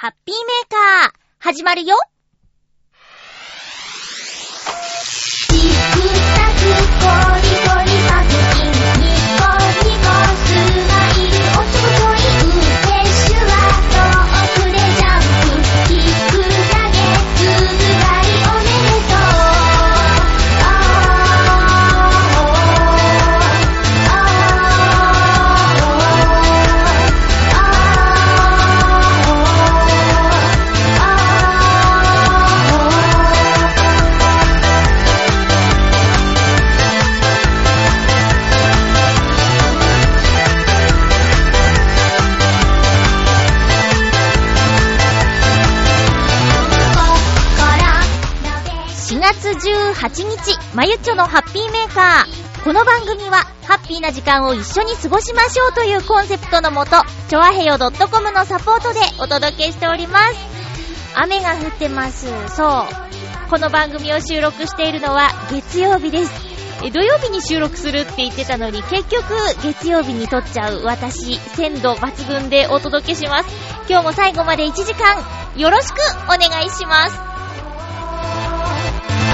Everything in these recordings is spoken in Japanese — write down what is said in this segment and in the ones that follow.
ハッピーメーカー、始まるよ。18日、まゆっちょのハッピーメーカー。この番組は、ハッピーな時間を一緒に過ごしましょうというコンセプトのもと、ちょあへよ .com のサポートでお届けしております。雨が降ってます。そう。この番組を収録しているのは月曜日です。土曜日に収録するって言ってたのに、結局月曜日に撮っちゃう私、鮮度抜群でお届けします。今日も最後まで1時間、よろしくお願いします。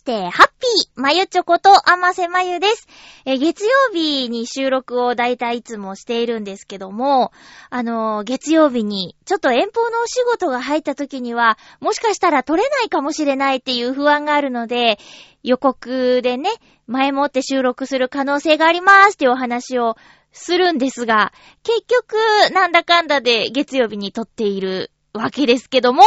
して、ハッピーまゆちょことあませまゆです。え月曜日に収録をだいたいいつもしているんですけども、あの月曜日にちょっと遠方のお仕事が入った時には、もしかしたら撮れないかもしれないっていう不安があるので、予告でね、前もって収録する可能性がありますっていうお話をするんですが、結局、なんだかんだで月曜日に撮っているわけですけども、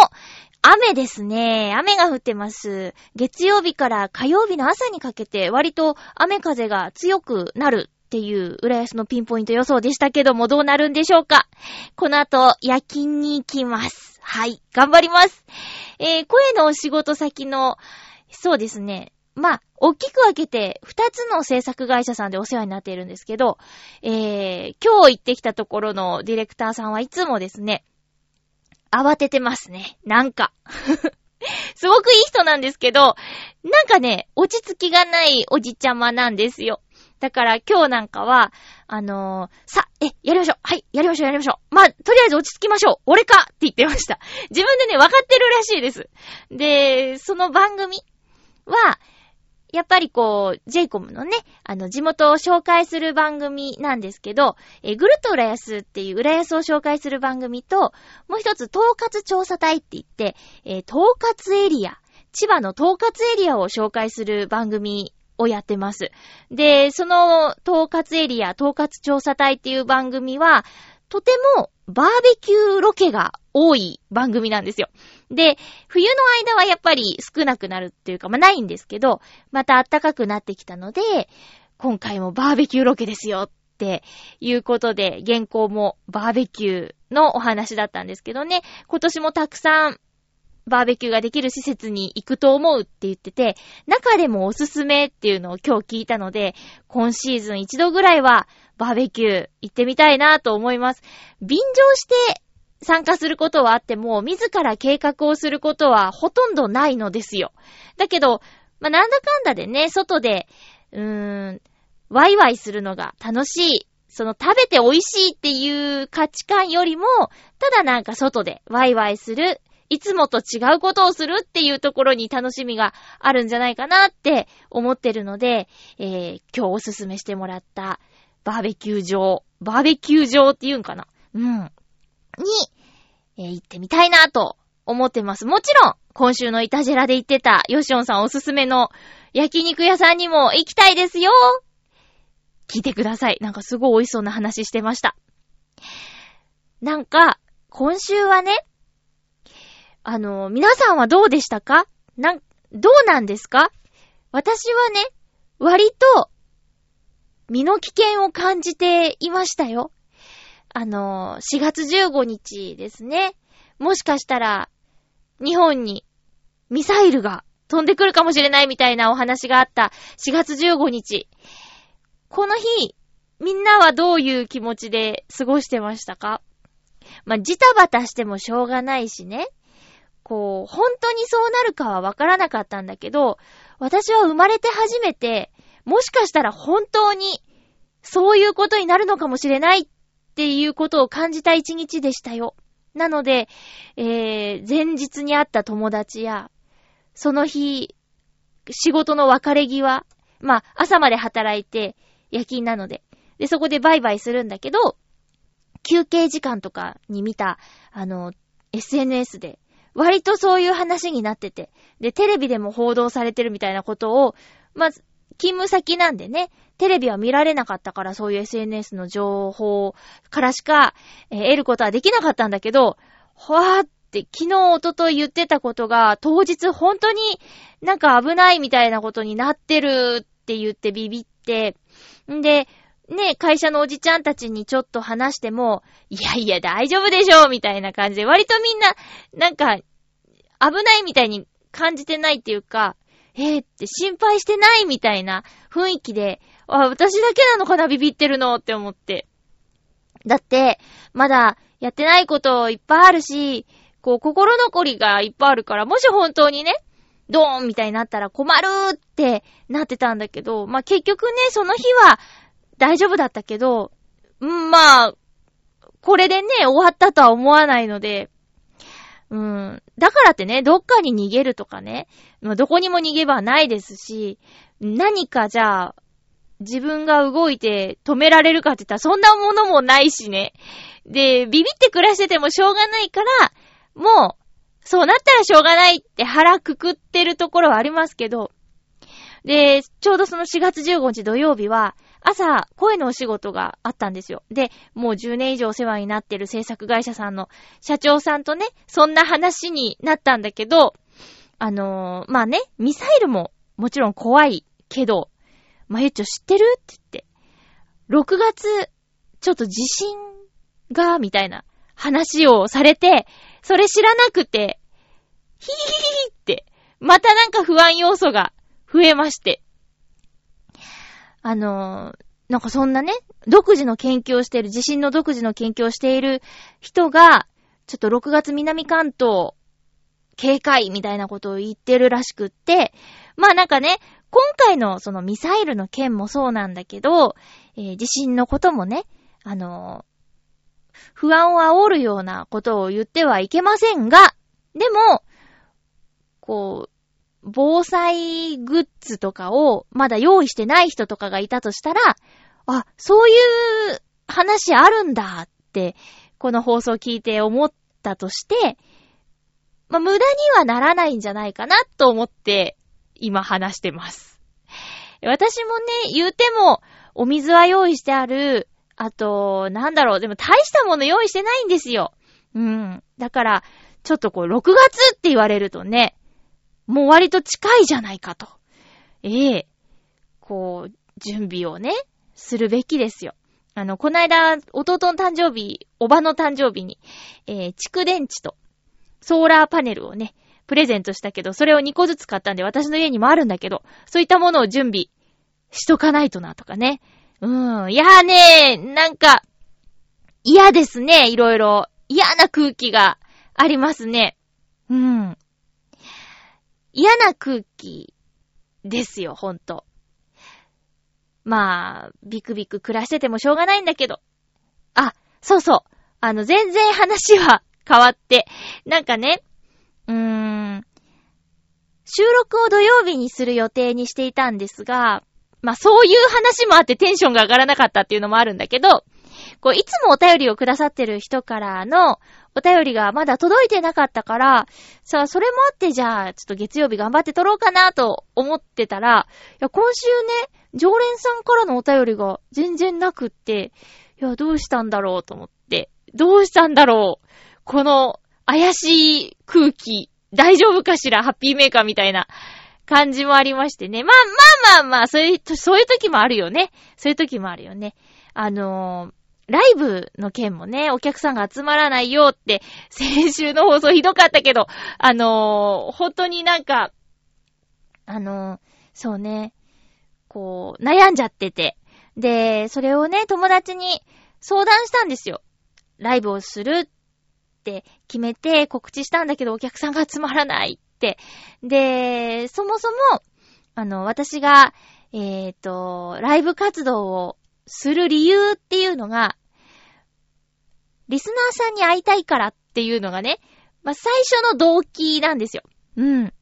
雨ですね。雨が降ってます。月曜日から火曜日の朝にかけて割と雨風が強くなるっていう浦安のピンポイント予想でしたけどもどうなるんでしょうかこの後夜勤に行きます。はい。頑張ります。えー、声のお仕事先の、そうですね。まあ、大きく分けて、二つの制作会社さんでお世話になっているんですけど、えー、今日行ってきたところのディレクターさんはいつもですね、慌ててますね。なんか。すごくいい人なんですけど、なんかね、落ち着きがないおじちゃまなんですよ。だから今日なんかは、あのーさ、え、やりましょう。はい、やりましょう、やりましょう。まあ、とりあえず落ち着きましょう。俺かって言ってました。自分でね、分かってるらしいです。で、その番組は、やっぱりこう、j イコムのね、あの、地元を紹介する番組なんですけど、えーぐるっと浦安っていう浦安を紹介する番組と、もう一つ、統括調査隊って言って、えー統括エリア、千葉の統括エリアを紹介する番組をやってます。で、その統括エリア、統括調査隊っていう番組は、とてもバーベキューロケが多い番組なんですよ。で、冬の間はやっぱり少なくなるっていうか、まあないんですけど、また暖かくなってきたので、今回もバーベキューロケですよっていうことで、原稿もバーベキューのお話だったんですけどね、今年もたくさんバーベキューができる施設に行くと思うって言ってて、中でもおすすめっていうのを今日聞いたので、今シーズン一度ぐらいはバーベキュー行ってみたいなと思います。便乗して参加することはあっても、自ら計画をすることはほとんどないのですよ。だけど、まあ、なんだかんだでね、外で、うーん、ワイワイするのが楽しい。その食べて美味しいっていう価値観よりも、ただなんか外でワイワイする、いつもと違うことをするっていうところに楽しみがあるんじゃないかなって思ってるので、えー、今日おすすめしてもらったバーベキュー場、バーベキュー場って言うんかなうん。に、えー、行ってみたいなと思ってます。もちろん、今週のイタジェラで言ってたヨシオンさんおすすめの焼肉屋さんにも行きたいですよ聞いてください。なんかすごい美味しそうな話してました。なんか、今週はね、あの、皆さんはどうでしたか？なん、どうなんですか？私はね、割と、身の危険を感じていましたよ。あの、4月15日ですね。もしかしたら、日本にミサイルが飛んでくるかもしれないみたいなお話があった4月15日。この日、みんなはどういう気持ちで過ごしてましたか？まあ、ジタバタしてもしょうがないしね。こう、本当にそうなるかはわからなかったんだけど、私は生まれて初めて、もしかしたら本当に、そういうことになるのかもしれないっっていうことを感じた一日でしたよ。なので、えー、前日に会った友達や、その日、仕事の別れ際、まあ、朝まで働いて、夜勤なので。で、そこでバイバイするんだけど、休憩時間とかに見た、あの、SNS で、割とそういう話になってて、で、テレビでも報道されてるみたいなことを、まず、勤務先なんでね、テレビは見られなかったからそういう SNS の情報からしか、えー、得ることはできなかったんだけど、ほわーって昨日、おととい言ってたことが、当日本当になんか危ないみたいなことになってるって言ってビビって、んで、ね、会社のおじちゃんたちにちょっと話しても、いやいや大丈夫でしょみたいな感じで、割とみんな、なんか、危ないみたいに感じてないっていうか、えー、って心配してないみたいな雰囲気で、あ、私だけなのかなビビってるのって思って。だって、まだやってないこといっぱいあるし、こう、心残りがいっぱいあるから、もし本当にね、ドーンみたいになったら困るってなってたんだけど、まあ、結局ね、その日は大丈夫だったけど、んまあ、これでね、終わったとは思わないので、うん。だからってね、どっかに逃げるとかね、まあ、どこにも逃げ場はないですし、何かじゃあ、自分が動いて止められるかって言ったらそんなものもないしね。で、ビビって暮らしててもしょうがないから、もう、そうなったらしょうがないって腹くくってるところはありますけど、で、ちょうどその4月15日土曜日は、朝、声のお仕事があったんですよ。で、もう10年以上お世話になってる制作会社さんの社長さんとね、そんな話になったんだけど、あのー、まあね、ミサイルももちろん怖いけど、まゆっちょ知ってる？って言って、6月、ちょっと地震が、みたいな話をされて、それ知らなくて、ヒーヒーって、またなんか不安要素が増えまして。あのー、なんかそんなね、独自の研究をしている、地震の独自の研究をしている人が、ちょっと6月南関東、警戒みたいなことを言ってるらしくって、まあなんかね、今回のそのミサイルの件もそうなんだけど、えー、地震のこともね、あの不安を煽るようなことを言ってはいけませんが、でも、こう、防災グッズとかをまだ用意してない人とかがいたとしたら、あ、そういう話あるんだって、この放送聞いて思ったとして、まあ、無駄にはならないんじゃないかなと思って、今話してます。私もね、言うても、お水は用意してある、あと、なんだろう、でも大したもの用意してないんですよ。うん。だから、ちょっとこう、6月って言われるとね、もう割と近いじゃないかと。ええこう、準備をね、するべきですよ。あの、こないだ、弟の誕生日、おばの誕生日に、えー、蓄電池と、ソーラーパネルをね、プレゼントしたけど、それを2個ずつ買ったんで、私の家にもあるんだけど、そういったものを準備しとかないとな、とかね。うん。いやーねなんか、嫌ですね、いろいろ。嫌な空気がありますね。うん。嫌な空気ですよ、ほんと。まあ、ビクビク暮らしててもしょうがないんだけど。あ、そうそう。あの、全然話は変わって。なんかね、うーん収録を土曜日にする予定にしていたんですが、まあそういう話もあってテンションが上がらなかったっていうのもあるんだけど、こう、いつもお便りをくださってる人からのお便りがまだ届いてなかったから、さあ、それもあってじゃあ、ちょっと月曜日頑張って撮ろうかなと思ってたら、いや、今週ね、常連さんからのお便りが全然なくって、いや、どうしたんだろうと思って、どうしたんだろうこの怪しい空気、大丈夫かしらハッピーメーカーみたいな感じもありましてね。まあまあまあまあ、そういう、そういう時もあるよね。そういう時もあるよね。あのー、ライブの件もね、お客さんが集まらないよって、先週の放送ひどかったけど、あのー、本当になんか、あのー、そうね、こう、悩んじゃってて。で、それをね、友達に相談したんですよ。ライブをするって決めて告知したんだけど、お客さんが集まらない。で、そもそも、あの、私が、えっ、ー、と、ライブ活動をする理由っていうのが、リスナーさんに会いたいからっていうのがね、まあ、最初の動機なんですよ。うん。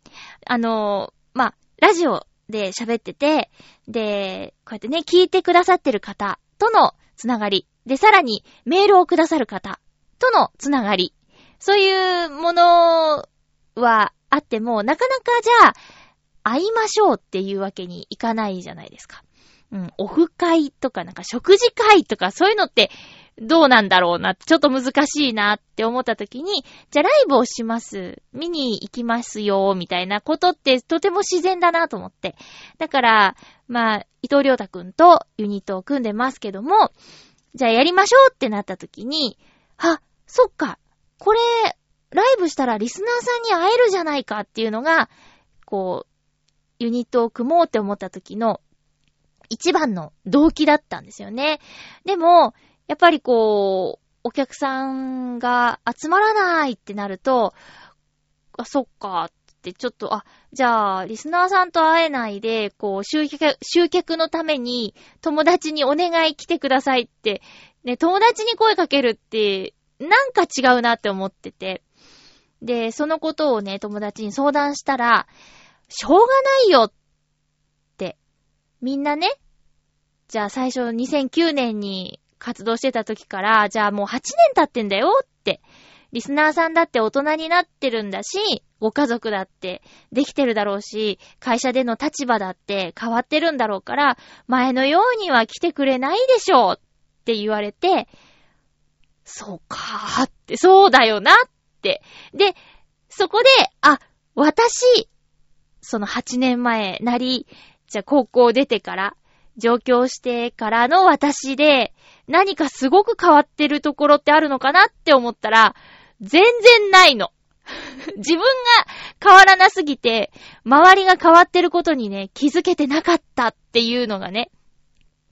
あの、まあ、ラジオで喋ってて、で、こうやってね、聞いてくださってる方とのつながり。で、さらにメールをくださる方とのつながり。そういうものはあっても、なかなかじゃあ、会いましょうっていうわけにいかないじゃないですか。うん、オフ会とかなんか食事会とかそういうのってどうなんだろうな、ちょっと難しいなって思った時に、じゃあライブをします。見に行きますよ、みたいなことってとても自然だなと思って。だから、まあ、伊藤良太くんとユニットを組んでますけども、じゃあやりましょうってなった時に、あ、そっか、これ、ライブしたらリスナーさんに会えるじゃないかっていうのが、こう、ユニットを組もうって思った時の一番の動機だったんですよね。でも、やっぱりこう、お客さんが集まらないってなると、あ、そっか、ってちょっと、あ、じゃあ、リスナーさんと会えないで、こう、集客、集客のために、友達にお願い来てくださいって、ね、友達に声かけるって、なんか違うなって思ってて。で、そのことをね、友達に相談したら、しょうがないよってみんなね、じゃあ最初2009年に活動してた時から、じゃあもう8年経ってんだよって、リスナーさんだって大人になってるんだし、ご家族だってできてるだろうし、会社での立場だって変わってるんだろうから、前のようには来てくれないでしょうって言われて、そうかーって、そうだよなっ。で、そこで、あ、私、その8年前なり、じゃあ高校出てから、上京してからの私で、何かすごく変わってるところってあるのかなって思ったら、全然ないの。自分が変わらなすぎて、周りが変わってることにね、気づけてなかったっていうのがね、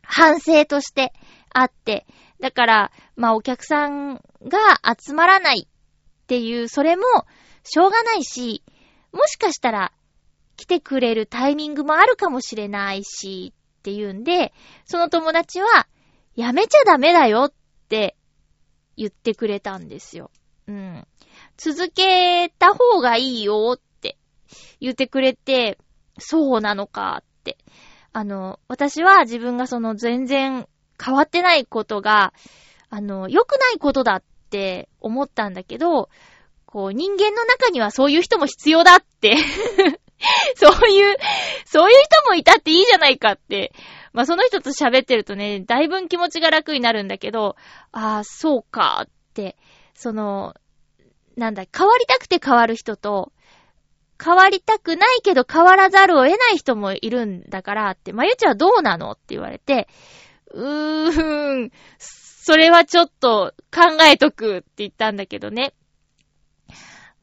反省としてあって、だから、まあお客さんが集まらないっていう、それもしょうがないし、もしかしたら来てくれるタイミングもあるかもしれないし、っていうんで、その友達は、やめちゃダメだよって言ってくれたんですよ。うん。続けた方がいいよって言ってくれて、そうなのかって。あの、私は自分がその全然変わってないことが、あの、良くないことだっって思ったんだけど、こう人間の中にはそういう人も必要だって。そういう、そういう人もいたっていいじゃないかって。まあ、その人と喋ってるとね、だいぶ気持ちが楽になるんだけど、ああ、そうかって、その、なんだ、変わりたくて変わる人と、変わりたくないけど変わらざるを得ない人もいるんだからって、まゆちはどうなのって言われて、うーん、それはちょっと考えとくって言ったんだけどね。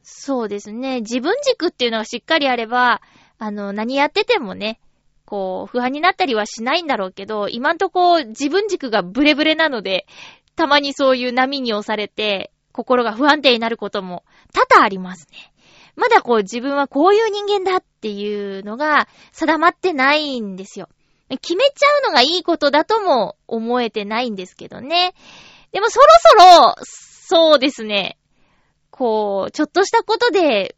そうですね。自分軸っていうのがしっかりあれば、あの、何やっててもね、こう、不安になったりはしないんだろうけど、今んとこ自分軸がブレブレなので、たまにそういう波に押されて、心が不安定になることも多々ありますね。まだこう自分はこういう人間だっていうのが定まってないんですよ。決めちゃうのがいいことだとも思えてないんですけどね。でもそろそろ、そうですね。こう、ちょっとしたことで、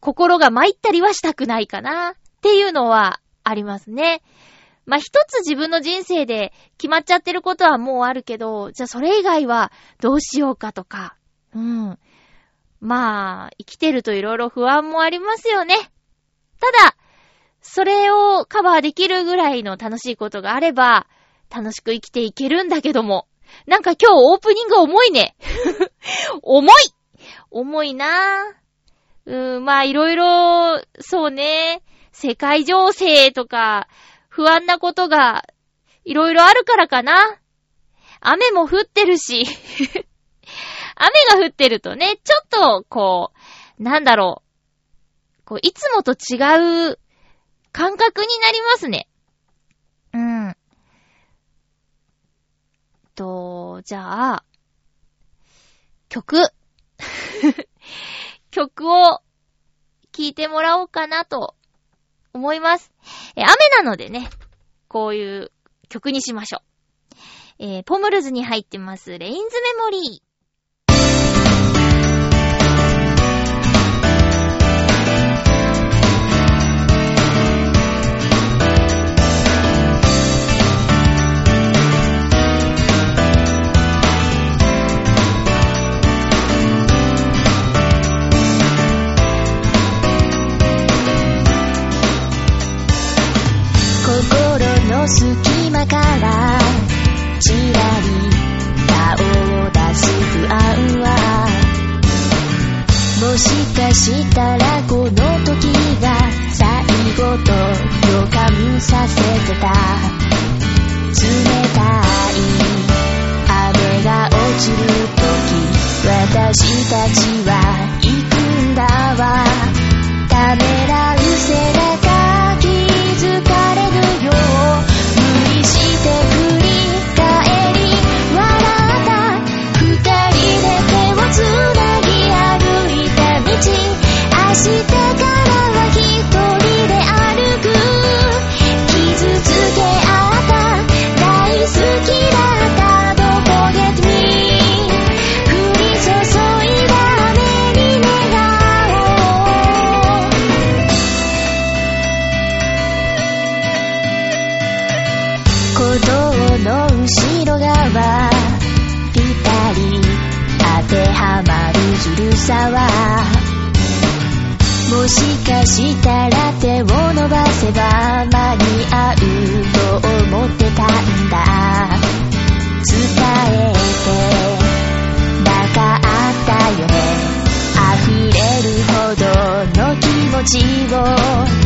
心が参ったりはしたくないかなっていうのはありますね。まあ、一つ自分の人生で決まっちゃってることはもうあるけど、じゃあそれ以外はどうしようかとか、うん。まあ、生きてると色々不安もありますよね。ただ、それをカバーできるぐらいの楽しいことがあれば、楽しく生きていけるんだけども。なんか今日オープニング重いね。重い重いなぁ。うーん、まあいろいろ、そうね、世界情勢とか、不安なことが、いろいろあるからかな。雨も降ってるし。雨が降ってるとね、ちょっと、こう、なんだろう。こう、いつもと違う感覚になりますね。うん。と、じゃあ、曲。曲を聴いてもらおうかなと思います。え、雨なのでね、こういう曲にしましょう。えー、ポムルズに入ってます、レインズメモリー。の気持ちを。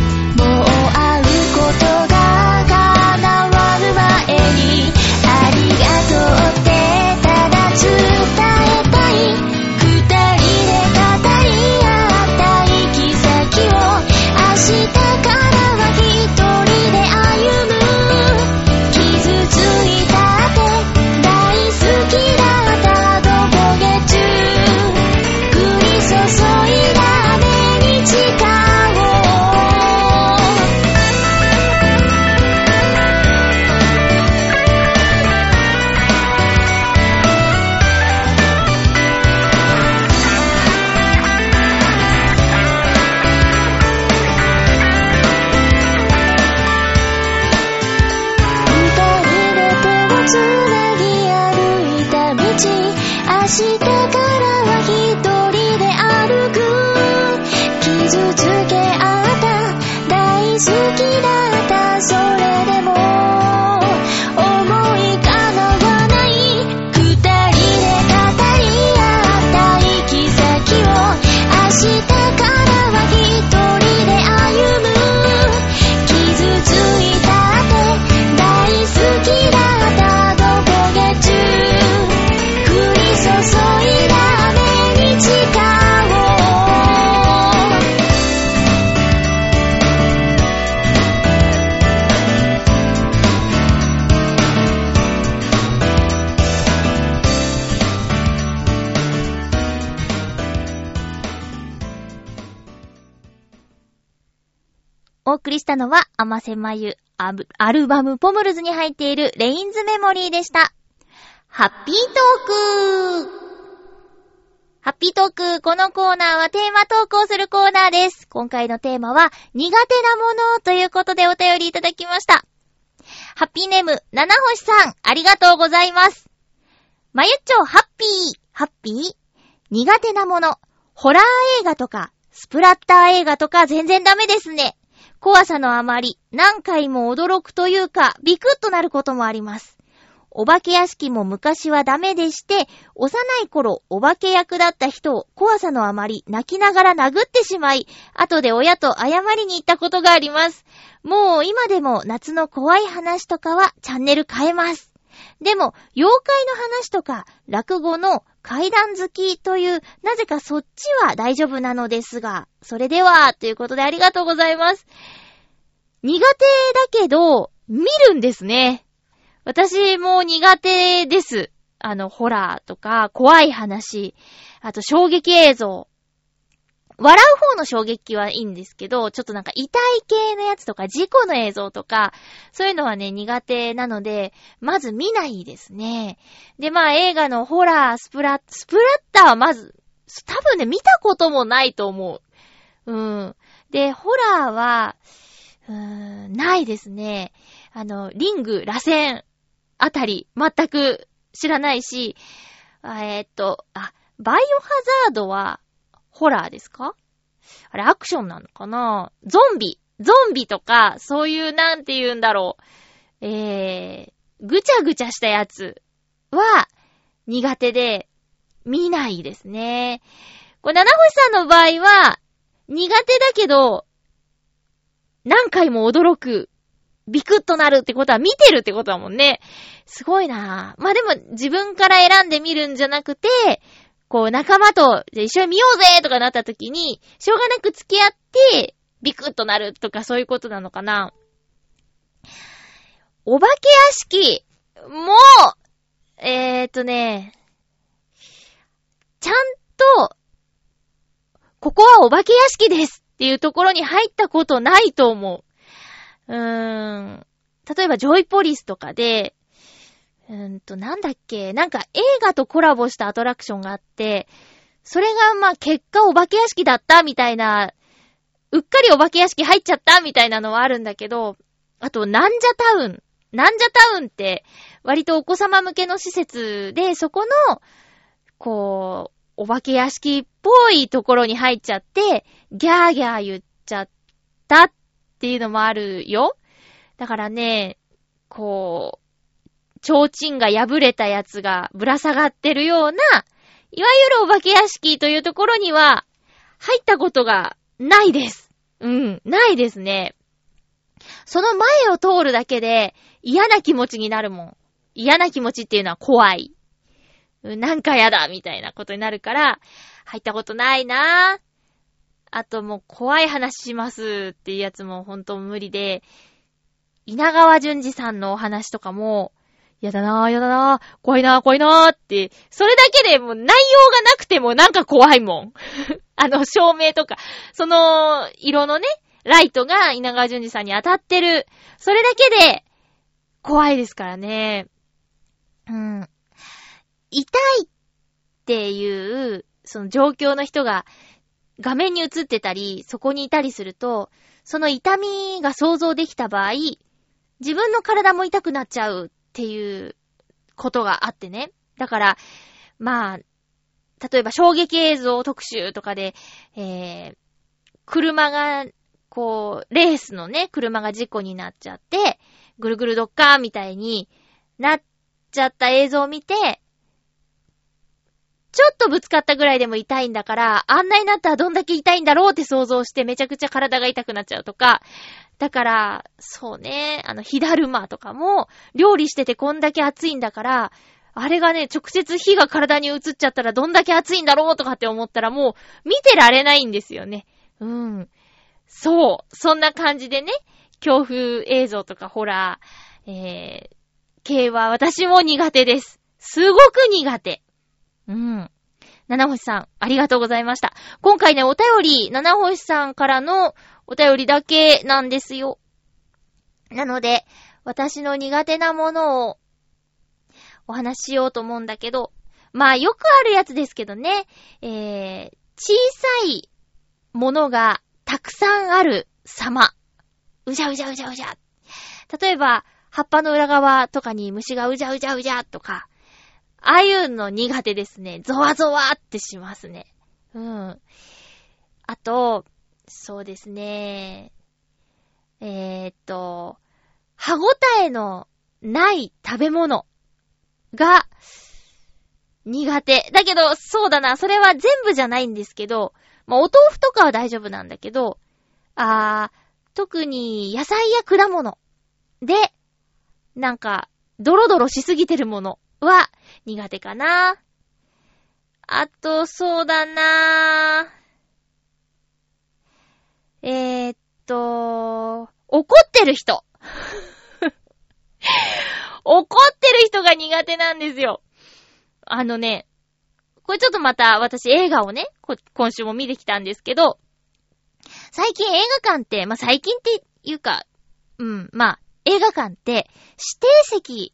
お送りしたのは、甘瀬まゆアルバムポムルズに入っているレインズメモリーでした。ハッピートークハッピートーク、このコーナーはテーマ投稿するコーナーです。今回のテーマは、苦手なものということでお便りいただきました。ハッピーネーム、七星さん、ありがとうございます。まゆっちょ、ハッピー、ハッピー？苦手なもの、ホラー映画とか、スプラッター映画とか全然ダメですね。怖さのあまり、何回も驚くというか、ビクッとなることもあります。お化け屋敷も昔はダメでして、幼い頃、お化け役だった人を怖さのあまり泣きながら殴ってしまい、後で親と謝りに行ったことがあります。もう今でも夏の怖い話とかはチャンネル変えます。でも、妖怪の話とか、落語の階段好きという、なぜかそっちは大丈夫なのですが、それでは、ということでありがとうございます。苦手だけど、見るんですね。私も苦手です。あの、ホラーとか、怖い話、あと衝撃映像。笑う方の衝撃はいいんですけど、ちょっとなんか痛い系のやつとか、事故の映像とか、そういうのはね、苦手なので、まず見ないですね。で、まあ映画のホラー、スプラッ、スプラッターはまず、多分ね、見たこともないと思う。うん。で、ホラーは、うーん、ないですね。あの、リング、螺旋あたり、全く知らないし、えーっと、あ、バイオハザードは、ホラーですか？あれ、アクションなのかな？ゾンビ。ゾンビとか、そういう、なんて言うんだろう。えー、ぐちゃぐちゃしたやつは、苦手で、見ないですね。これ、七星さんの場合は、苦手だけど、何回も驚く、ビクッとなるってことは見てるってことだもんね。すごいなぁ。まあ、でも自分から選んで見るんじゃなくて、こう仲間とじゃ一緒に見ようぜとかなった時に、しょうがなく付き合って、ビクッとなるとかそういうことなのかな。お化け屋敷もう、えーとね、ちゃんと、ここはお化け屋敷ですっていうところに入ったことないと思う。うーん。例えば、ジョイポリスとかで、うんと、なんだっけ、なんか映画とコラボしたアトラクションがあって、それがまあ結果お化け屋敷だったみたいな、うっかりお化け屋敷入っちゃったみたいなのはあるんだけど、あと、なんじゃタウン。なんじゃタウンって、割とお子様向けの施設で、そこの、こう、お化け屋敷っぽいところに入っちゃって、ギャーギャー言っちゃったっていうのもあるよ。だからね、こう、提灯が破れたやつがぶら下がってるような、いわゆるお化け屋敷というところには、入ったことがないです。うん、ないですね。その前を通るだけで嫌な気持ちになるもん。嫌な気持ちっていうのは怖い。なんかやだみたいなことになるから、入ったことないなぁ。あともう怖い話しますっていうやつもほんと無理で、稲川淳二さんのお話とかも、やだなぁ、やだなぁ、怖いなぁ、怖いなぁって、それだけでもう内容がなくてもなんか怖いもん。あの、照明とか、その、色のね、ライトが稲川淳二さんに当たってる。それだけで、怖いですからね。うん。痛いっていう、その状況の人が画面に映ってたり、そこにいたりすると、その痛みが想像できた場合、自分の体も痛くなっちゃうっていうことがあってね。だから、まあ、例えば衝撃映像特集とかで、えー、車が、こう、レースのね、車が事故になっちゃって、ぐるぐるどっかーみたいになっちゃった映像を見て、ちょっとぶつかったぐらいでも痛いんだから、あんなになったらどんだけ痛いんだろうって想像してめちゃくちゃ体が痛くなっちゃうとか、だから、そうね、あの、火だるまとかも、料理しててこんだけ熱いんだから、あれがね、直接火が体に移っちゃったらどんだけ熱いんだろうとかって思ったらもう、見てられないんですよね。うん。そう。そんな感じでね、恐怖映像とかホラー、えー、系は私も苦手です。すごく苦手。うん。七星さん、ありがとうございました。今回ね、お便り、七星さんからのお便りだけなんですよ。なので、私の苦手なものをお話ししようと思うんだけど、まあよくあるやつですけどね、えー、小さいものがたくさんある様。うじゃうじゃうじゃうじゃ。例えば、葉っぱの裏側とかに虫がうじゃうじゃうじゃとか、ああいうの苦手ですね。ゾワゾワってしますね。うん。あと、そうですね。えー、っと、歯ごたえのない食べ物が苦手。だけど、そうだな、それは全部じゃないんですけど、まあ、お豆腐とかは大丈夫なんだけど、あー、特に野菜や果物で、なんか、ドロドロしすぎてるものは苦手かな。あと、そうだなえー、っと、怒ってる人。怒ってる人が苦手なんですよ。あのね、これちょっとまた私映画をね、今週も見てきたんですけど、最近映画館って、まあ、最近っていうか、うん、まあ、映画館って指定席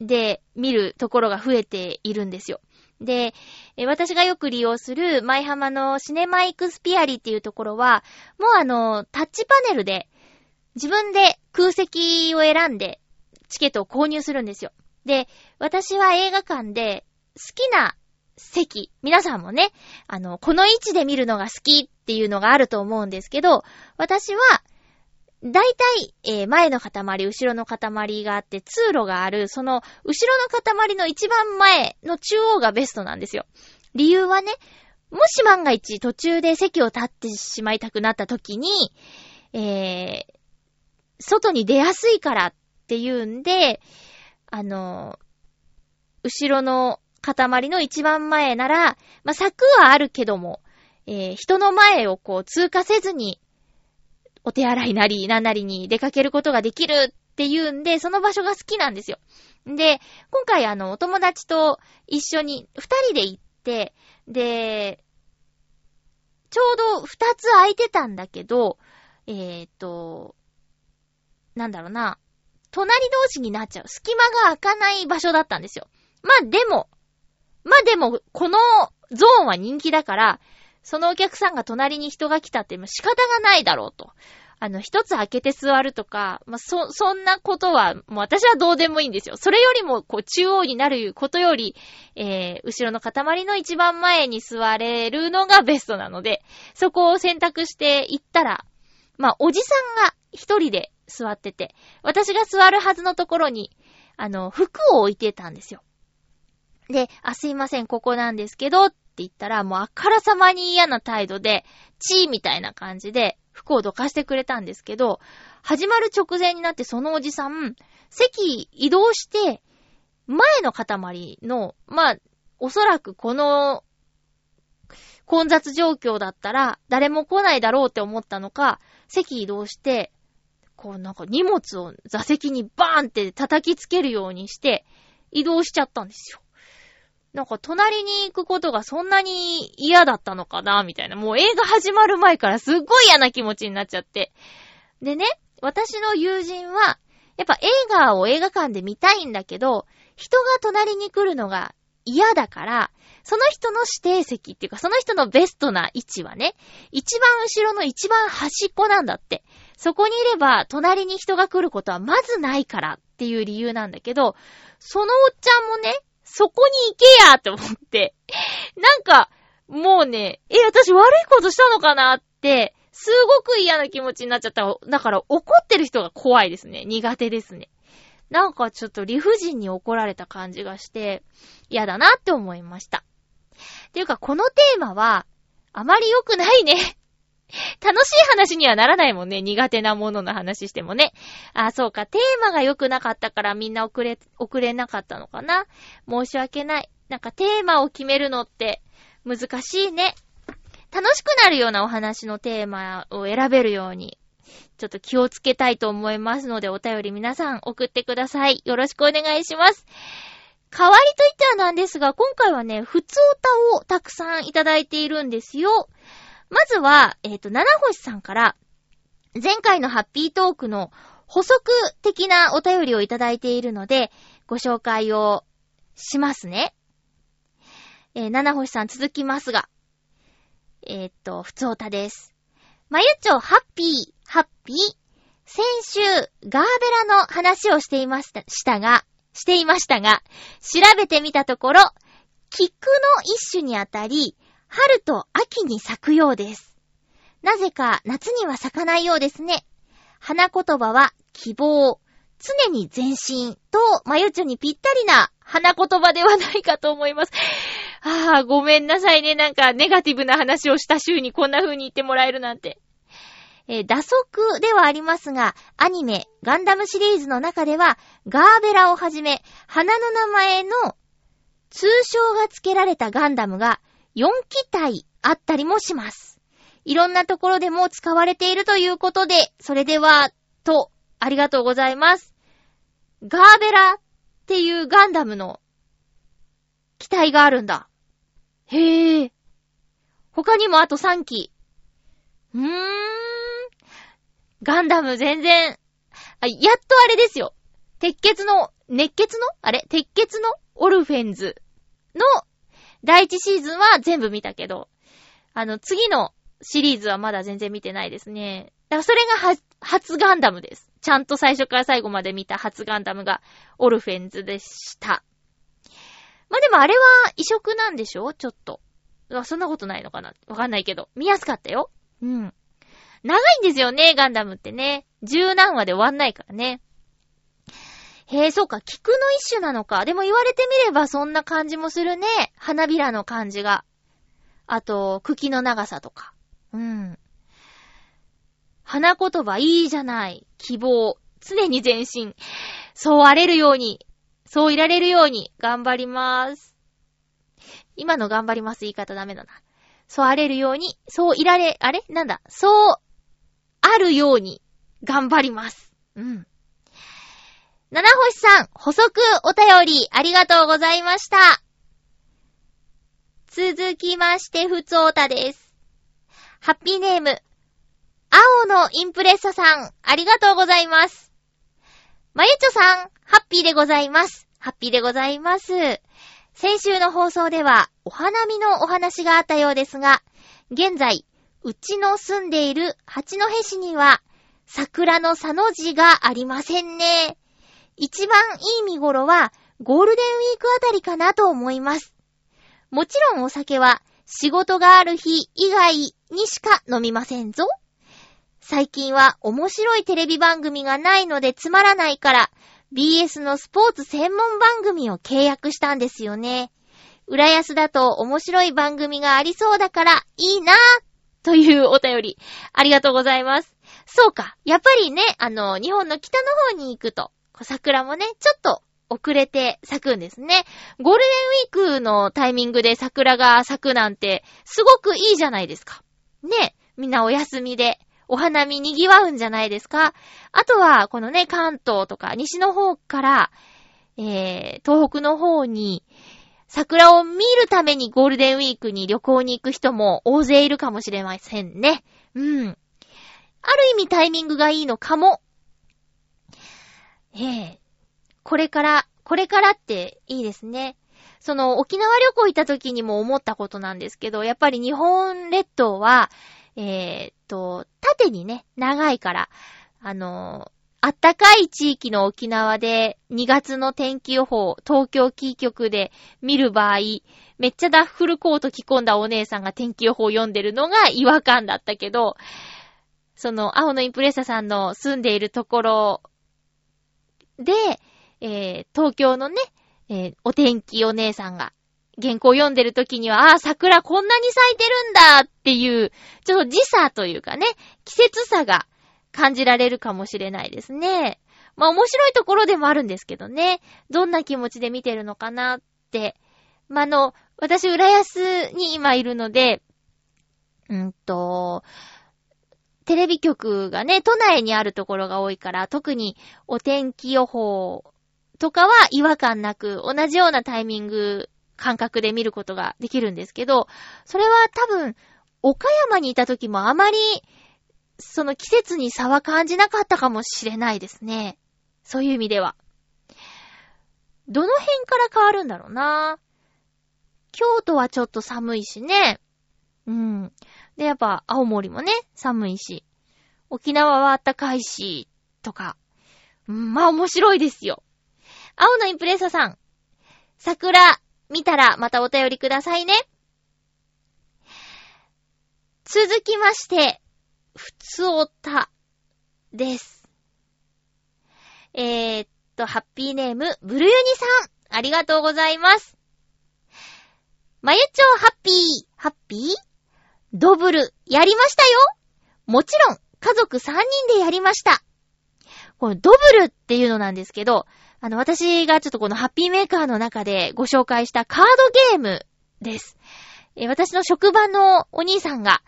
で見るところが増えているんですよ。で、私がよく利用する舞浜のシネマイクスピアリっていうところは、もうあの、タッチパネルで自分で空席を選んでチケットを購入するんですよ。で、私は映画館で好きな席、皆さんもね、あの、この位置で見るのが好きっていうのがあると思うんですけど、私は、だいたい、えー、前の塊、後ろの塊があって、通路がある、その、後ろの塊の一番前の中央がベストなんですよ。理由はね、もし万が一途中で席を立ってしまいたくなった時に、えー、外に出やすいからっていうんで、あの、後ろの塊の一番前なら、まあ、柵はあるけども、えー、人の前をこう通過せずに、お手洗いなり、なんなりに出かけることができるっていうんで、その場所が好きなんですよ。で、今回あの、お友達と一緒に、二人で行って、で、ちょうど二つ空いてたんだけど、えー、っと、なんだろうな、隣同士になっちゃう。隙間が開かない場所だったんですよ。まあでも、まあでも、このゾーンは人気だから、そのお客さんが隣に人が来たって仕方がないだろうと。あの、一つ開けて座るとか、まあ、そ、そんなことは、もう私はどうでもいいんですよ。それよりも、こう、中央になることより、えー、後ろの塊の一番前に座れるのがベストなので、そこを選択して行ったら、まあ、おじさんが一人で座ってて、私が座るはずのところに、あの、服を置いてたんですよ。で、あ、すいません、ここなんですけど、っって言ったら、もうあからさまに嫌な態度で、チーみたいな感じで、服をどかしてくれたんですけど、始まる直前になってそのおじさん、席移動して、前の塊の、まあ、おそらくこの、混雑状況だったら、誰も来ないだろうって思ったのか、席移動して、こうなんか荷物を座席にバーンって叩きつけるようにして、移動しちゃったんですよ。なんか隣に行くことがそんなに嫌だったのかなみたいな。もう映画始まる前からすっごい嫌な気持ちになっちゃって。でね、私の友人は、やっぱ映画を映画館で見たいんだけど、人が隣に来るのが嫌だから、その人の指定席っていうか、その人のベストな位置はね、一番後ろの一番端っこなんだって。そこにいれば、隣に人が来ることはまずないからっていう理由なんだけど、そのおっちゃんもね、そこに行けやって思って。なんか、もうね、え、私悪いことしたのかなって、すごく嫌な気持ちになっちゃった。だから怒ってる人が怖いですね。苦手ですね。なんかちょっと理不尽に怒られた感じがして、嫌だなって思いました。ていうか、このテーマは、あまり良くないね。楽しい話にはならないもんね。苦手なものの話してもね。あ、そうか。テーマが良くなかったからみんな遅れ、遅れなかったのかな。申し訳ない。なんかテーマを決めるのって難しいね。楽しくなるようなお話のテーマを選べるように、ちょっと気をつけたいと思いますので、お便り皆さん送ってください。よろしくお願いします。代わりといってはなんですが、今回はね、普通歌をたくさんいただいているんですよ。まずは、えっ、ー、と、七星さんから、前回のハッピートークの補足的なお便りをいただいているので、ご紹介をしますね。えー、七星さん続きますが。えー、っと、ふつおたです。まゆちょ、ハッピー、ハッピー。先週、ガーベラの話をしていました、したが、していましたが、調べてみたところ、菊の一種にあたり、春と秋に咲くようです。なぜか夏には咲かないようですね。花言葉は希望、常に前進と、まゆちょにぴったりな花言葉ではないかと思います。ああ、ごめんなさいね。なんか、ネガティブな話をした週にこんな風に言ってもらえるなんて。え打足ではありますが、アニメ、ガンダムシリーズの中では、ガーベラをはじめ、花の名前の通称が付けられたガンダムが4機体あったりもします。いろんなところでも使われているということで、それでは、と、ありがとうございます。ガーベラっていうガンダムの機体があるんだ。へえ。他にもあと3機。うーん。ガンダム全然、あ、やっとあれですよ。鉄血の、熱血の？あれ？鉄血のオルフェンズの第一シーズンは全部見たけど、あの、次のシリーズはまだ全然見てないですね。だからそれがは初ガンダムです。ちゃんと最初から最後まで見た初ガンダムがオルフェンズでした。まあ、でもあれは異色なんでしょ？ちょっと。あそんなことないのかな？わかんないけど。見やすかったよ。うん。長いんですよね、ガンダムってね。十何話で終わんないからね。へえ、そうか、菊の一種なのか。でも言われてみればそんな感じもするね。花びらの感じが。あと、茎の長さとか。うん。花言葉いいじゃない。希望。常に前進。そうあれるように。そういられるように。頑張ります。今の頑張ります言い方ダメだな。そうあれるように。そういられ、あれ？なんだ？そう、あるように。頑張ります。うん。七星さん、補足お便りありがとうございました。続きまして、ふつおたです。ハッピーネーム、青のインプレッサさん、ありがとうございます。まゆちょさん、ハッピーでございます。ハッピーでございます。先週の放送では、お花見のお話があったようですが、現在、うちの住んでいる八戸市には、桜の佐の字がありませんね。一番いい見頃は、ゴールデンウィークあたりかなと思います。もちろんお酒は、仕事がある日以外にしか飲みませんぞ。最近は面白いテレビ番組がないのでつまらないから、BS のスポーツ専門番組を契約したんですよね。浦安だと面白い番組がありそうだからいいなぁというお便り。ありがとうございます。そうか。やっぱりね、あの、日本の北の方に行くと、桜もね、ちょっと遅れて咲くんですね。ゴールデンウィークのタイミングで桜が咲くなんて、すごくいいじゃないですか。ね。みんなお休みで、お花見賑わうんじゃないですか。あとは、このね、関東とか西の方から、えー、東北の方に、桜を見るためにゴールデンウィークに旅行に行く人も大勢いるかもしれませんね。うん。ある意味タイミングがいいのかも。ええこれから、これからっていいですね。その沖縄旅行行った時にも思ったことなんですけど、やっぱり日本列島は、えーと、縦にね、長いから、あの、あったかい地域の沖縄で2月の天気予報、東京キー局で見る場合、めっちゃダッフルコート着込んだお姉さんが天気予報を読んでるのが違和感だったけど、その、青のインプレッサさんの住んでいるところで、えー東京のね、えーお天気お姉さんが原稿読んでる時には、ああ、桜こんなに咲いてるんだっていう、ちょっと時差というかね、季節差が感じられるかもしれないですね。まあ面白いところでもあるんですけどね。どんな気持ちで見てるのかなって。まあ、あの、私、浦安に今いるので、うんと、テレビ局がね、都内にあるところが多いから、特にお天気予報とかは違和感なく、同じようなタイミング、感覚で見ることができるんですけど、それは多分、岡山にいた時もあまり、その季節に差は感じなかったかもしれないですね。そういう意味では。どの辺から変わるんだろうな。京都はちょっと寒いしね。うん。で、やっぱ、青森もね、寒いし。沖縄は暖かいし、とか。うん、まあ面白いですよ。青のインプレッサさん。桜、見たらまたお便りくださいね。続きまして、ふつおたです。えー、っと、ハッピーネーム、ブルユニさん。ありがとうございます。まゆちょうハッピー、ハッピー？ドブル、やりましたよもちろん、家族3人でやりました。このドブルっていうのなんですけど、あの、私がちょっとこのハッピーメーカーの中でご紹介したカードゲームです。え私の職場のお兄さんが、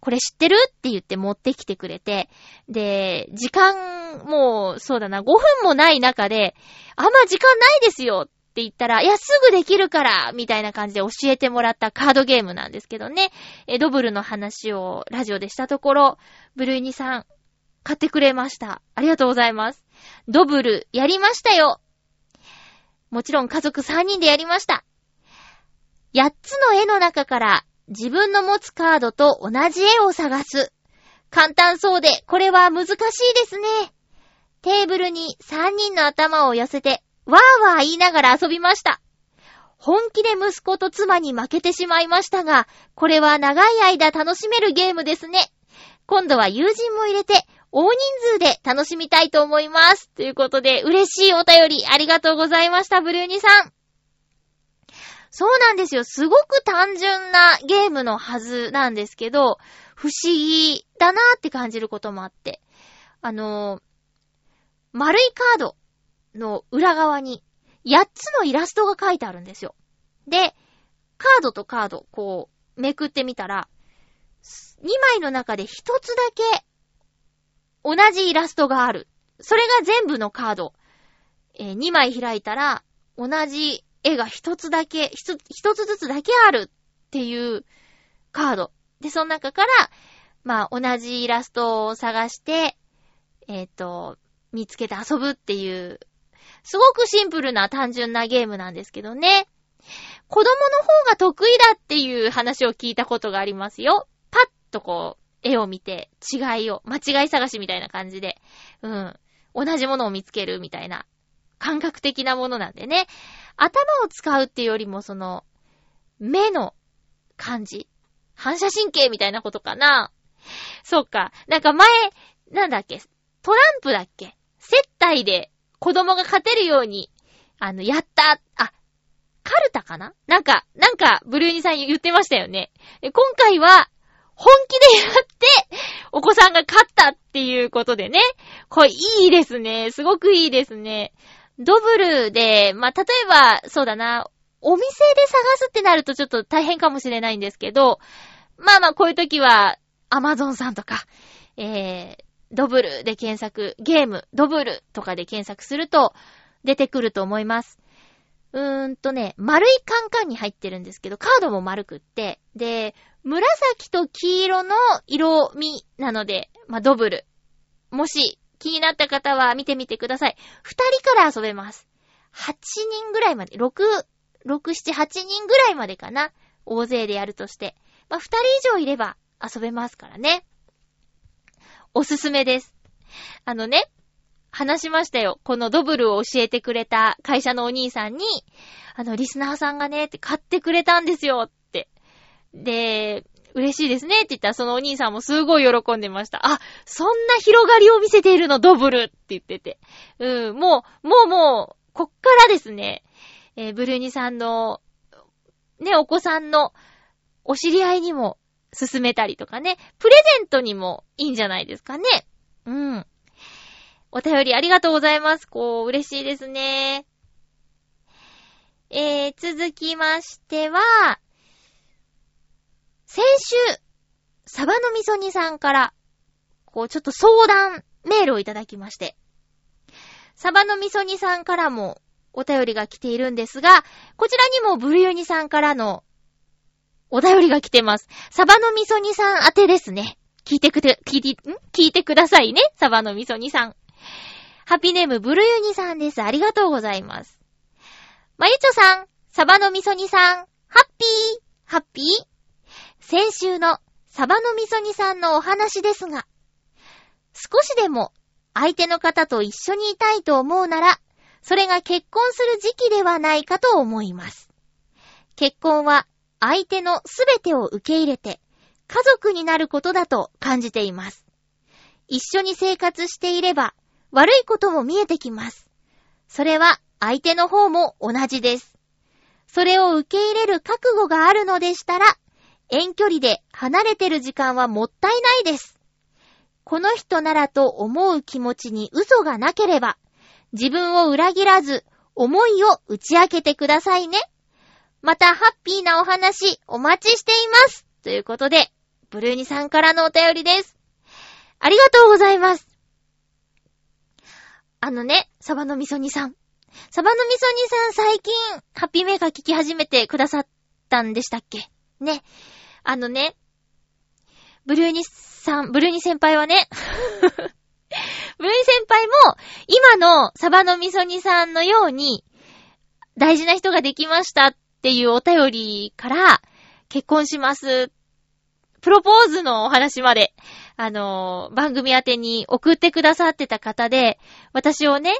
これ知ってるって言って持ってきてくれて、で、時間、もう、そうだな、5分もない中で、あんま時間ないですよっって言ったら、いや、すぐできるからみたいな感じで教えてもらったカードゲームなんですけどね。え、ドブルの話をラジオでしたところ、ブルーニさん、買ってくれました。ありがとうございます。ドブル、やりましたよ。もちろん家族3人でやりました。8つの絵の中から自分の持つカードと同じ絵を探す。簡単そうで、これは難しいですね。テーブルに3人の頭を寄せて、わーわー言いながら遊びました。本気で息子と妻に負けてしまいましたが、これは長い間楽しめるゲームですね。今度は友人も入れて、大人数で楽しみたいと思います。ということで、嬉しいお便りありがとうございました、ブルーニさん。そうなんですよ。すごく単純なゲームのはずなんですけど、不思議だなーって感じることもあって。あのー丸いカードの裏側に8つのイラストが書いてあるんですよ。で、カードとカード、こう、めくってみたら、2枚の中で1つだけ同じイラストがある。それが全部のカード。え2枚開いたら、同じ絵が1つだけ、1, つずつだけあるっていうカード。で、その中から、まあ、同じイラストを探して、えっ、と、見つけて遊ぶっていう、すごくシンプルな単純なゲームなんですけどね。子供の方が得意だっていう話を聞いたことがありますよ。パッとこう、絵を見て、違いを、間違い探しみたいな感じで、うん、同じものを見つけるみたいな、感覚的なものなんでね。頭を使うっていうよりも、その、目の感じ。反射神経みたいなことかな。そっか。なんか前、なんだっけ、トランプだっけ？接待で子供が勝てるように、あの、やった、あ、カルタかな？なんか、なんか、ブルーニさん言ってましたよね。今回は、本気でやって、お子さんが勝ったっていうことでね。これいいですね。すごくいいですね。ドブルで、まあ、例えば、そうだな、お店で探すってなるとちょっと大変かもしれないんですけど、まあまあ、こういう時は、アマゾンさんとか、えー、ドブルで検索、ゲーム、ドブルとかで検索すると、出てくると思います。うーんとね、丸いカンカンに入ってるんですけど、カードも丸くって、で、紫と黄色の色味なので、まあ、ドブル。もし気になった方は見てみてください。二人から遊べます。8人ぐらいまで、6、6、7、8人ぐらいまでかな？大勢でやるとして。まあ、二人以上いれば遊べますからね。おすすめです。あのね、話しましたよ。このドブルを教えてくれた会社のお兄さんに、あの、リスナーさんがね、って買ってくれたんですよって。で、嬉しいですねって言ったらそのお兄さんもすごい喜んでました。あ、そんな広がりを見せているの、ドブルって言ってて。うん、もう、もうもう、こっからですね、えーブルーニさんの、ね、お子さんのお知り合いにも勧めたりとかね、プレゼントにもいいんじゃないですかね。うん。お便りありがとうございます。こう、嬉しいですね。えー、続きましては、先週、サバのみそ煮さんから、こう、ちょっと相談メールをいただきまして、サバのみそ煮さんからもお便りが来ているんですが、こちらにもブルユニさんからのお便りが来てます。サバのみそ煮さん宛てですね。聞いてくて、聞いて、ん？聞いてくださいね。サバのみそ煮さん。ハピネームブルユニさんです。ありがとうございます。まゆちょさん、サバのみそ煮さん、ハッピーハッピー先週のサバの味噌煮さんのお話ですが、少しでも相手の方と一緒にいたいと思うなら、それが結婚する時期ではないかと思います。結婚は相手のすべてを受け入れて家族になることだと感じています。一緒に生活していれば悪いことも見えてきます。それは相手の方も同じです。それを受け入れる覚悟があるのでしたら、遠距離で離れてる時間はもったいないです。この人ならと思う気持ちに嘘がなければ、自分を裏切らず、思いを打ち明けてくださいね。また、ハッピーなお話、お待ちしています。ということで、ブルーニさんからのお便りです。ありがとうございます。あのね、サバの味噌煮さん。サバの味噌煮さん最近、ハッピーメーカー聞き始めてくださったんでしたっけ？ね。あのね、ブルーニさん、ブルーニ先輩はね、ブルーニ先輩も、今のサバの味噌煮さんのように、大事な人ができましたっっていうお便りから、結婚します。プロポーズのお話まで、あの番組宛てに送ってくださってた方で、私をね、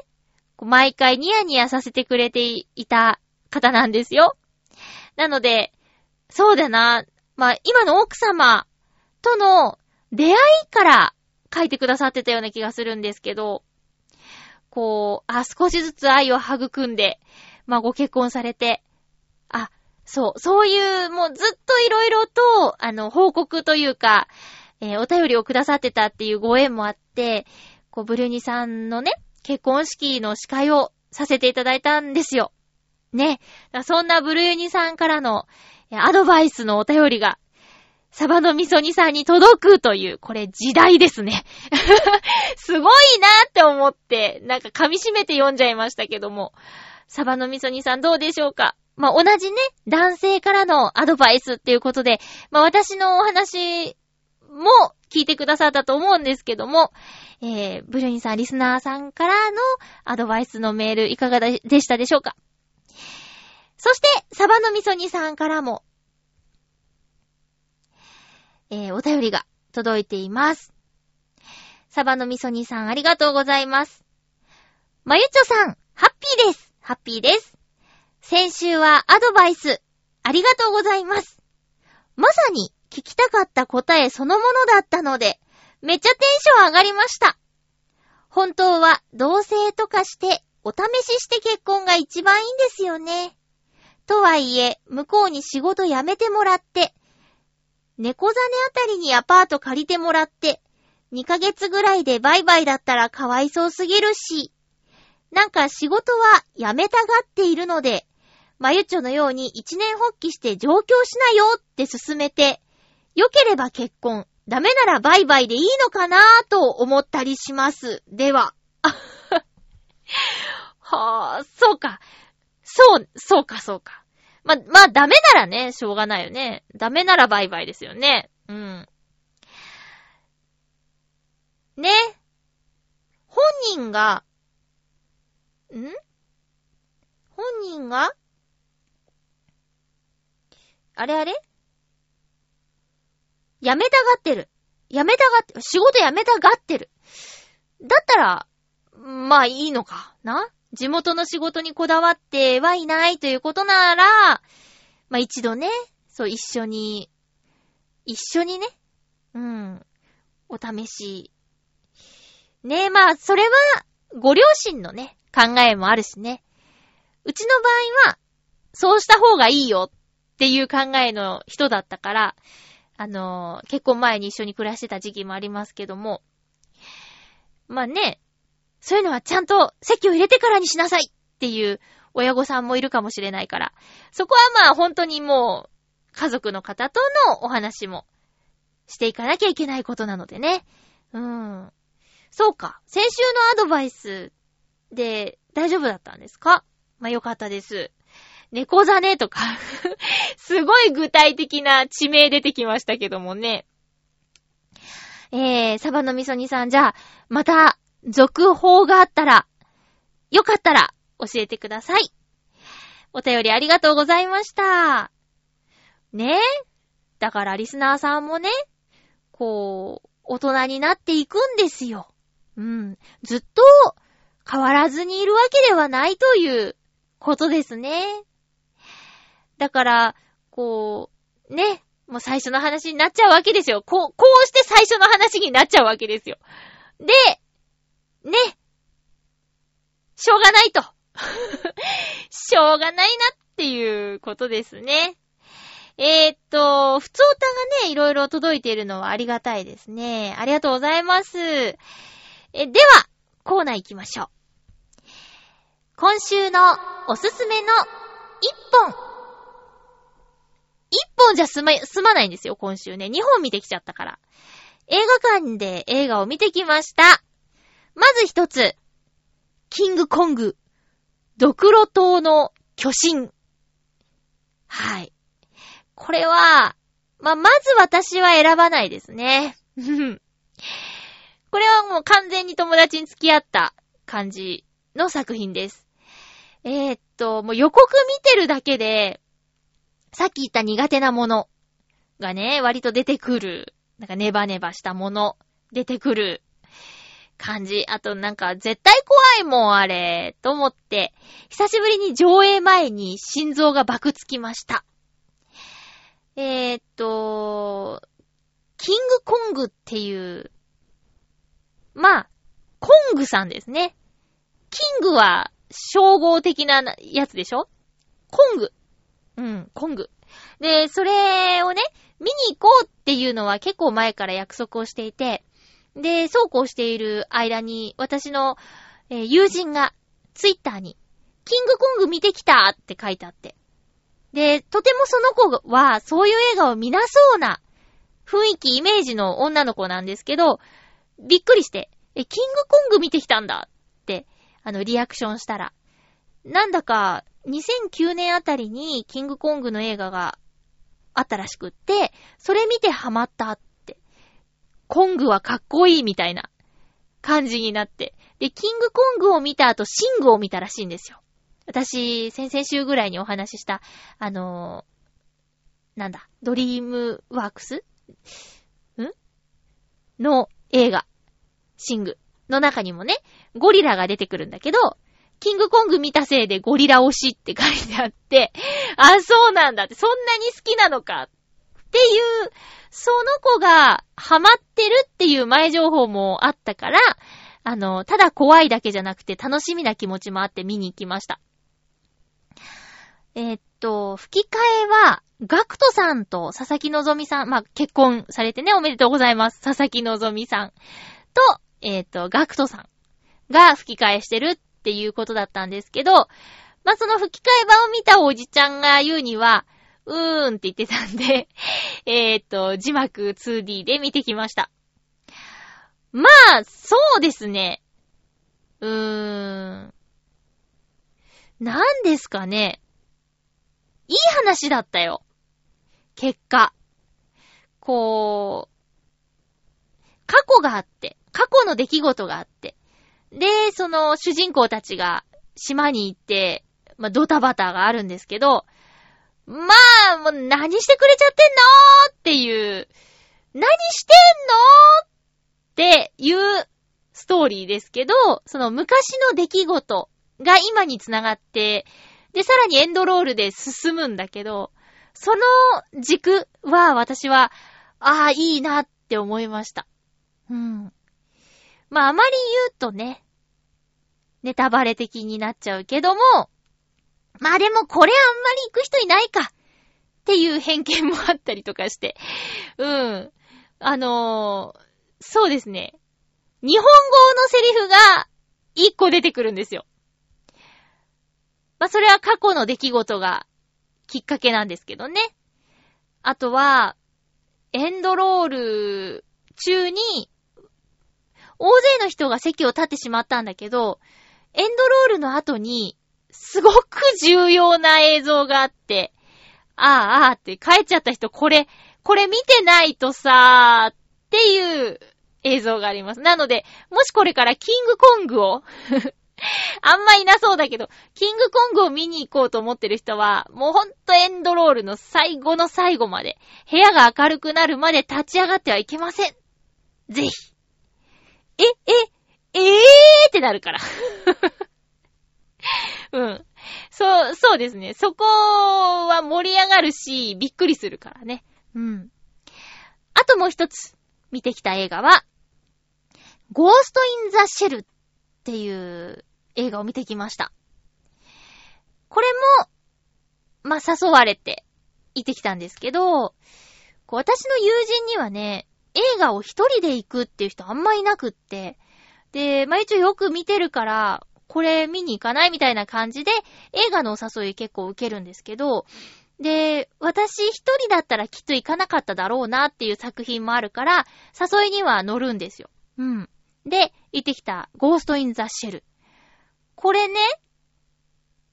毎回ニヤニヤさせてくれていた方なんですよ。なので、そうだな、まあ、今の奥様との出会いから書いてくださってたような気がするんですけど、こう、あ、少しずつ愛を育んで、まあ、ご結婚されて、そう、そういう、もうずっといろいろと、あの、報告というか、えーお便りをくださってたっていうご縁もあって、こう、ブルーニさんのね、結婚式の司会をさせていただいたんですよ。ね。そんなブルーニさんからの、えアドバイスのお便りが、サバの味噌煮さんに届くという、これ時代ですね。すごいなって思って、なんか噛み締めて読んじゃいましたけども。サバの味噌煮さんどうでしょうか？まあ、同じね、男性からのアドバイスっていうことで、まあ、私のお話も聞いてくださったと思うんですけども、えー、ブルーニさん、リスナーさんからのアドバイスのメールいかがでしたでしょうか？そして、サバの味噌煮さんからも、えー、お便りが届いています。サバの味噌煮さん、ありがとうございます。まゆちょさん、ハッピーです。ハッピーです。先週はアドバイス、ありがとうございます。まさに聞きたかった答えそのものだったので、めっちゃテンション上がりました。本当は同棲とかしてお試しして結婚が一番いいんですよね。とはいえ、向こうに仕事辞めてもらって、猫ザネあたりにアパート借りてもらって、2ヶ月ぐらいでバイバイだったらかわいそうすぎるし、なんか仕事は辞めたがっているので、まゆちょのように一年発起して上京しなよって勧めて、良ければ結婚、ダメならバイバイでいいのかなぁと思ったりします。では。はぁ、そうか。そう、そうか、そうか。ま、まあ、ダメならね、しょうがないよね。ダメならバイバイですよね。うん。ね。本人が、ん？本人があれあれ？辞めたがってる。辞めたがって、仕事辞めたがってる。だったら、まあいいのかな？地元の仕事にこだわってはいないということなら、まあ一度ね、そう一緒に、一緒にね、うん、お試し。ねえ、まあそれは、ご両親のね、考えもあるしね。うちの場合は、そうした方がいいよっていう考えの人だったから、あの結婚前に一緒に暮らしてた時期もありますけども。まあね、そういうのはちゃんと席を入れてからにしなさいっていう親御さんもいるかもしれないから。そこはまあ本当にもう家族の方とのお話もしていかなきゃいけないことなのでね。うん。そうか。先週のアドバイスで大丈夫だったんですか？まあよかったです。猫ザネとか すごい具体的な地名出てきましたけどもね。えー、サバの味噌煮さん、じゃあ、また、続報があったら、よかったら、教えてください。お便りありがとうございました。ね？えだからリスナーさんもね、こう、大人になっていくんですよ。うん。ずっと変わらずにいるわけではないということですね。だから、こう、ね、もう最初の話になっちゃうわけですよ。こう、こうして最初の話になっちゃうわけですよ。で、ね、しょうがないと。しょうがないなっていうことですね。えー、っと、普通歌がね、いろいろ届いているのはありがたいですね。ありがとうございます。え、では、コーナー行きましょう。今週のおすすめの一本。一本じゃ済ま、済まないんですよ、今週ね。二本見てきちゃったから。映画館で映画を見てきました。まず一つ。キングコング。ドクロ島の巨神。はい。これは、まあ、まず私は選ばないですね。これはもう完全に友達に付き合った感じの作品です。えー、っと、もう予告見てるだけで、さっき言った苦手なものがね、割と出てくる。なんかネバネバしたもの、出てくる感じ。あとなんか絶対怖いもんあれ、と思って、久しぶりに上映前に心臓がバクつきました。えー、っと、キングコングっていう、まあ、コングさんですね。キングは称号的なやつでしょ？コング。コング。で、それをね、見に行こうっていうのは結構前から約束をしていて、で、そうこうしている間に、私の、えー友人がツイッターに、キングコング見てきたって書いてあって。で、とてもその子は、そういう映画を見なそうな雰囲気、イメージの女の子なんですけど、びっくりして、え、キングコング見てきたんだって、あの、リアクションしたら。なんだか、2009年あたりにキングコングの映画があったらしくって、それ見てハマったって。コングはかっこいいみたいな感じになって。で、キングコングを見た後、シングを見たらしいんですよ。私、先々週ぐらいにお話しした、あのーなんだ、ドリームワークス？ん？の映画、シングの中にもね、ゴリラが出てくるんだけど、キングコング見たせいでゴリラ推しって書いてあって、あ、そうなんだって、そんなに好きなのかっていう、その子がハマってるっていう前情報もあったから、あの、ただ怖いだけじゃなくて楽しみな気持ちもあって見に行きました。えっと、吹き替えは、ガクトさんと佐々木のぞみさん、まあ、結婚されてね、おめでとうございます。佐々木のぞみさんと、えーっと、ガクトさんが吹き替えしてるっっていうことだったんですけど、まあ、その吹き替え版を見たおじちゃんが言うには、うーんって言ってたんで、えっと、字幕 2D で見てきました。まあ、そうですね。うーん。なんですかね。いい話だったよ。結果。こう、過去があって、過去の出来事があって、で、その主人公たちが島に行って、まあ、ドタバタがあるんですけど、まあ、もう何してくれちゃってんのーっていう、何してんのーっていうストーリーですけど、その昔の出来事が今につながって、で、さらにエンドロールで進むんだけど、その軸は私は、ああ、いいなって思いました。うん。まあ、あまり言うとね、ネタバレ的になっちゃうけども、まあでもこれあんまり行く人いないかっていう偏見もあったりとかして。うん。あのーそうですね。日本語のセリフが一個出てくるんですよ。まあそれは過去の出来事がきっかけなんですけどね。あとは、エンドロール中に、大勢の人が席を立ってしまったんだけど、エンドロールの後に、すごく重要な映像があって、ああ、ああって帰っちゃった人、これ、これ見てないとさーっていう映像があります。なので、もしこれからキングコングを あんまいなそうだけど、キングコングを見に行こうと思ってる人は、もうほんとエンドロールの最後の最後まで、部屋が明るくなるまで立ち上がってはいけません。ぜひ。え、え、えーってなるから。うん。そう、そうですね。そこは盛り上がるし、びっくりするからね。うん。あともう一つ見てきた映画は、ゴースト・イン・ザ・シェルっていう映画を見てきました。これも、まあ、誘われて行ってきたんですけど、こう私の友人にはね、映画を一人で行くっていう人あんまいなくって、で、まあ、一応よく見てるから、これ見に行かないみたいな感じで、映画のお誘い結構受けるんですけど、で、私一人だったらきっと行かなかっただろうなっていう作品もあるから、誘いには乗るんですよ。うん。で、行ってきた、ゴースト・イン・ザ・シェル。これね、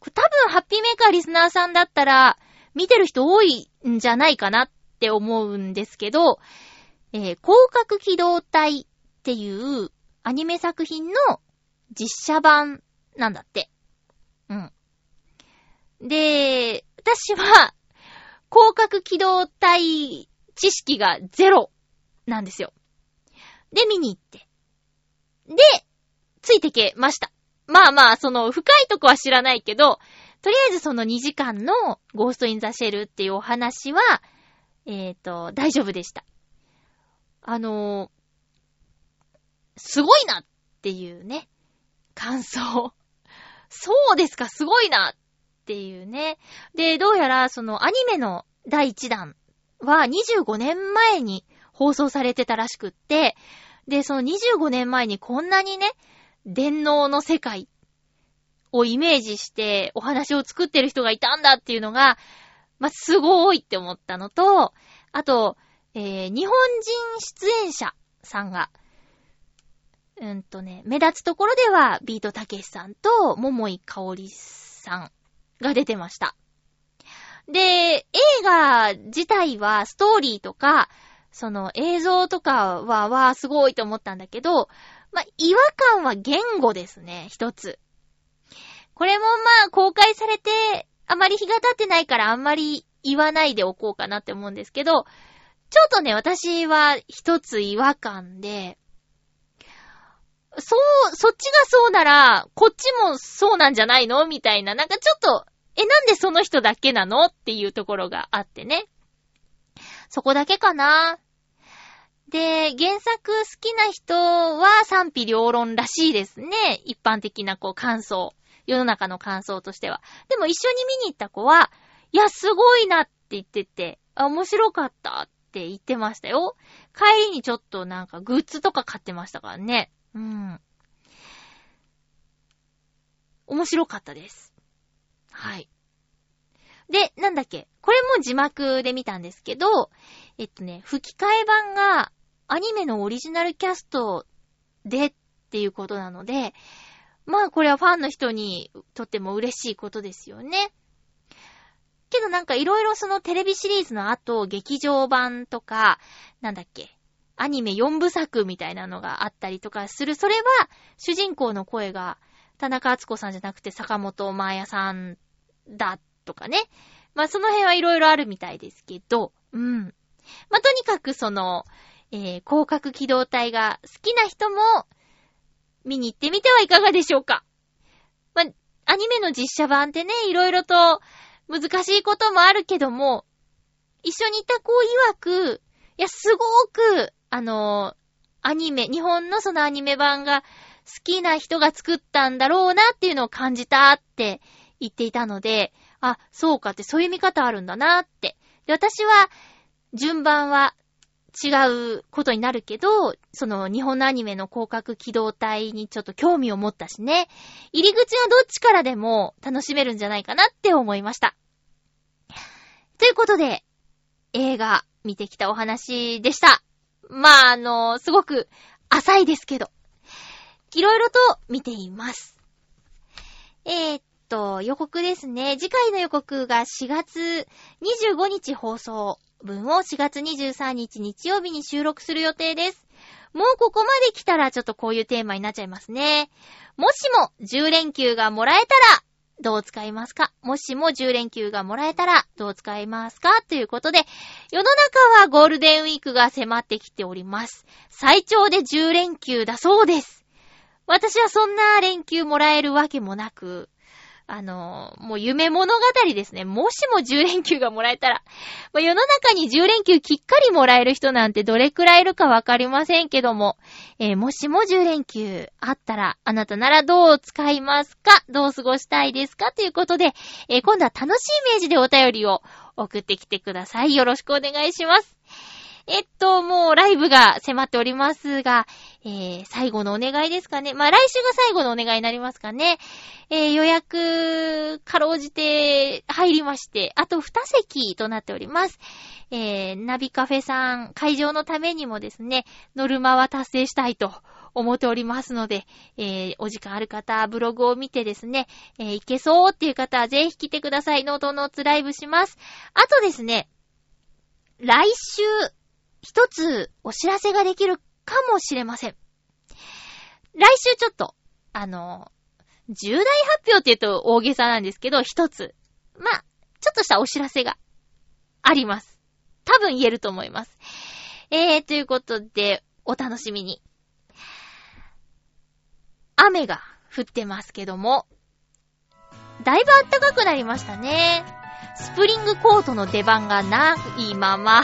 多分ハッピーメーカーリスナーさんだったら、見てる人多いんじゃないかなって思うんですけど、えー、広角機動隊っていうアニメ作品の実写版なんだって。うん。で、私は、広角機動隊知識がゼロなんですよ。で、見に行って。で、ついてけました。まあまあ、その、深いとこは知らないけど、とりあえずその2時間のゴーストインザシェルっていうお話は、えっ、ー、と、大丈夫でした。あのー、すごいなっていうね、感想。そうですか、すごいなっていうね。で、どうやらそのアニメの第1弾は25年前に放送されてたらしくって、で、その25年前にこんなにね、電脳の世界をイメージしてお話を作ってる人がいたんだっていうのが、まあ、すごいって思ったのと、あと、えー、日本人出演者さんが、うんとね、目立つところでは、ビートたけしさんと、桃井かおりさんが出てました。で、映画自体は、ストーリーとか、その映像とかは、わすごいと思ったんだけど、まあ、違和感は言語ですね、一つ。これもまあ、公開されて、あまり日が経ってないからあんまり言わないでおこうかなって思うんですけど、ちょっとね、私は一つ違和感で、そう、そっちがそうなら、こっちもそうなんじゃないの？みたいな、なんかちょっと、え、なんでその人だけなの？っていうところがあってね。そこだけかな。で、原作好きな人は賛否両論らしいですね。一般的なこう感想。世の中の感想としては。でも一緒に見に行った子は、いや、すごいなって言ってて、あ、面白かったって言ってましたよ。帰りにちょっとなんかグッズとか買ってましたからね。うん。面白かったです。はい。で、なんだっけ？これも字幕で見たんですけど、えっとね、吹き替え版がアニメのオリジナルキャストでっていうことなので、まあこれはファンの人にとっても嬉しいことですよね。けどなんかいろいろそのテレビシリーズの後、劇場版とか、なんだっけ、アニメ4部作みたいなのがあったりとかする。それは、主人公の声が、田中敦子さんじゃなくて坂本真綾さんだとかね。まあ、その辺はいろいろあるみたいですけど、うん。まあ、とにかくその、えー、広角機動隊が好きな人も、見に行ってみてはいかがでしょうか。まあ、アニメの実写版ってね、いろいろと難しいこともあるけども、一緒にいた子曰く、いや、すごく、あの、アニメ、日本のそのアニメ版が好きな人が作ったんだろうなっていうのを感じたって言っていたので、あ、そうかってそういう見方あるんだなって。で、私は、順番は違うことになるけど、その日本のアニメの広角機動隊にちょっと興味を持ったしね。入り口はどっちからでも楽しめるんじゃないかなって思いました。ということで、映画見てきたお話でした。まあ、あの、すごく浅いですけど、いろいろと見ています。えー、っと、予告ですね。次回の予告が4月25日放送分を4月23日日曜日に収録する予定です。もうここまで来たらちょっとこういうテーマになっちゃいますね。もしも10連休がもらえたら、どう使いますか？もしも10連休がもらえたら、どう使いますか？ということで、世の中はゴールデンウィークが迫ってきております。最長で10連休だそうです。私はそんな連休もらえるわけもなく、あの、もう夢物語ですね。もしも10連休がもらえたら。まあ世の中に10連休きっかりもらえる人なんてどれくらいいるかわかりませんけども、えーもしも10連休あったら、あなたならどう使いますか？どう過ごしたいですか？ということで、えー今度は楽しいイメージでお便りを送ってきてください。よろしくお願いします。えっと、もうライブが迫っておりますが、えー、最後のお願いですかね。まあ、来週が最後のお願いになりますかね。えー、予約、かろうじて入りまして、あと2席となっております。えー、ナビカフェさん、会場のためにもですね、ノルマは達成したいと思っておりますので、えー、お時間ある方、ブログを見てですね、えー、いけそうっていう方はぜひ来てください。ノートノーツライブします。あとですね、来週、一つお知らせができるかもしれません。来週ちょっと、あの、重大発表って言うと大げさなんですけど、一つ、ま、ちょっとしたお知らせがあります。多分言えると思います。えー、ということで、お楽しみに。雨が降ってますけども、だいぶ暖かくなりましたね。スプリングコートの出番がないまま、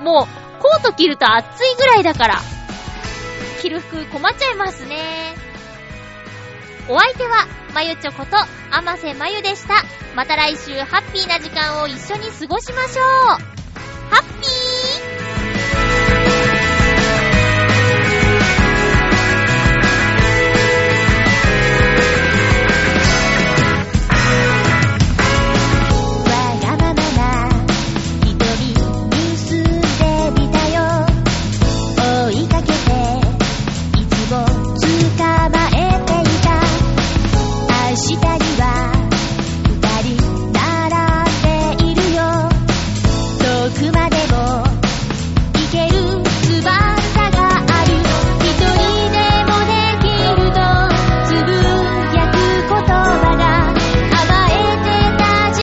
もうコート着ると暑いぐらいだから、着る服困っちゃいますね。お相手は、まゆちょこと、あませまゆでした。また来週ハッピーな時間を一緒に過ごしましょう。ハッピー